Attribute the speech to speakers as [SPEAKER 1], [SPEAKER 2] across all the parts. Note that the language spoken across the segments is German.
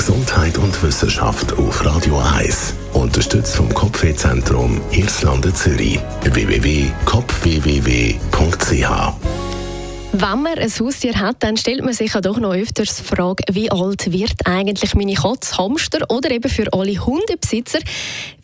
[SPEAKER 1] Gesundheit und Wissenschaft auf Radio 1. Unterstützt vom Kopfwehzentrum Irlande Zürich. www.kopfwww.ch
[SPEAKER 2] wenn man ein Haustier hat, dann stellt man sich ja doch noch öfters die Frage, wie alt wird eigentlich meine Katze, Hamster oder eben für alle Hundebesitzer,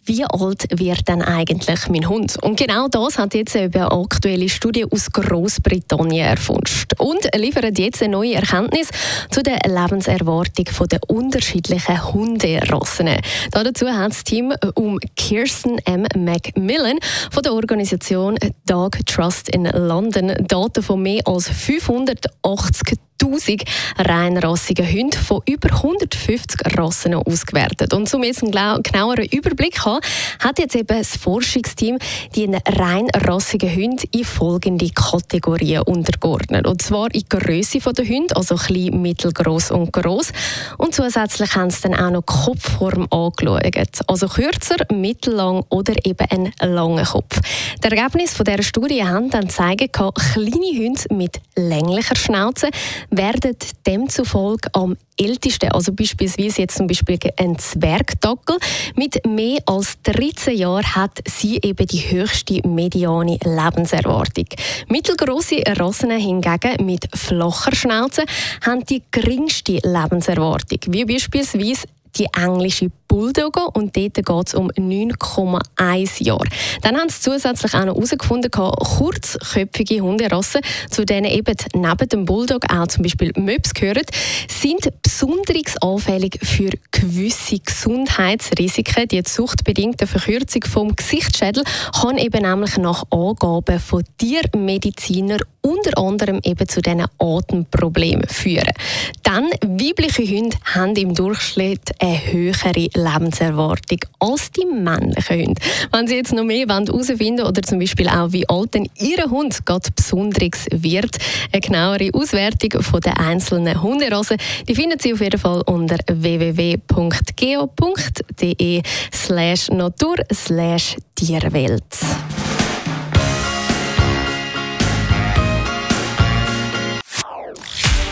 [SPEAKER 2] wie alt wird denn eigentlich mein Hund? Und genau das hat jetzt eine aktuelle Studie aus Großbritannien erforscht und liefert jetzt eine neue Erkenntnis zu der Lebenserwartung der unterschiedlichen Hunderassen. Dazu hat das Team um Kirsten M. Macmillan von der Organisation Dog Trust in London Daten von mehr als 580 1000 reinrassige Hunde von über 150 Rassen ausgewertet. Und um jetzt einen genaueren Überblick zu haben, hat jetzt eben das Forschungsteam die reinrassigen Hunde in folgende Kategorien untergeordnet. Und zwar in Größe der Hunde, also klein, mittelgroß und groß. Und zusätzlich haben sie dann auch noch die Kopfform angeschaut. Also kürzer, mittellang oder eben einen langen Kopf. Das Ergebnis dieser Studie haben dann gezeigt, kleine Hunde mit länglicher Schnauze werden demzufolge am ältesten, also beispielsweise jetzt zum Beispiel ein Zwergdackel mit mehr als 13 Jahren hat sie eben die höchste mediane Lebenserwartung. Mittelgroße Rassen hingegen mit flacher Schnauze haben die geringste Lebenserwartung, wie beispielsweise die englische Bulldogger und dort geht es um 9,1 Jahre. Dann haben sie zusätzlich auch noch herausgefunden, kurzköpfige Hunderassen, zu denen eben neben dem Bulldog auch zum Beispiel Möps gehören, sind besonders anfällig für gewisse Gesundheitsrisiken. Die zuchtbedingte Verkürzung vom Gesichtsschädel kann eben nämlich nach Angaben von Tiermedizinern unter anderem eben zu diesen Atemproblemen führen. Dann weibliche Hunde haben im Durchschnitt eine höhere Lebenserwartung als die männlichen Hunde. Wenn Sie jetzt noch mehr herausfinden wollen oder zum Beispiel auch, wie alt denn Ihr Hund gerade besonders wird, eine genauere Auswertung von den einzelnen Hunderassen, die finden Sie auf jeden Fall unter www.geo.de slash natur slash Tierwelt.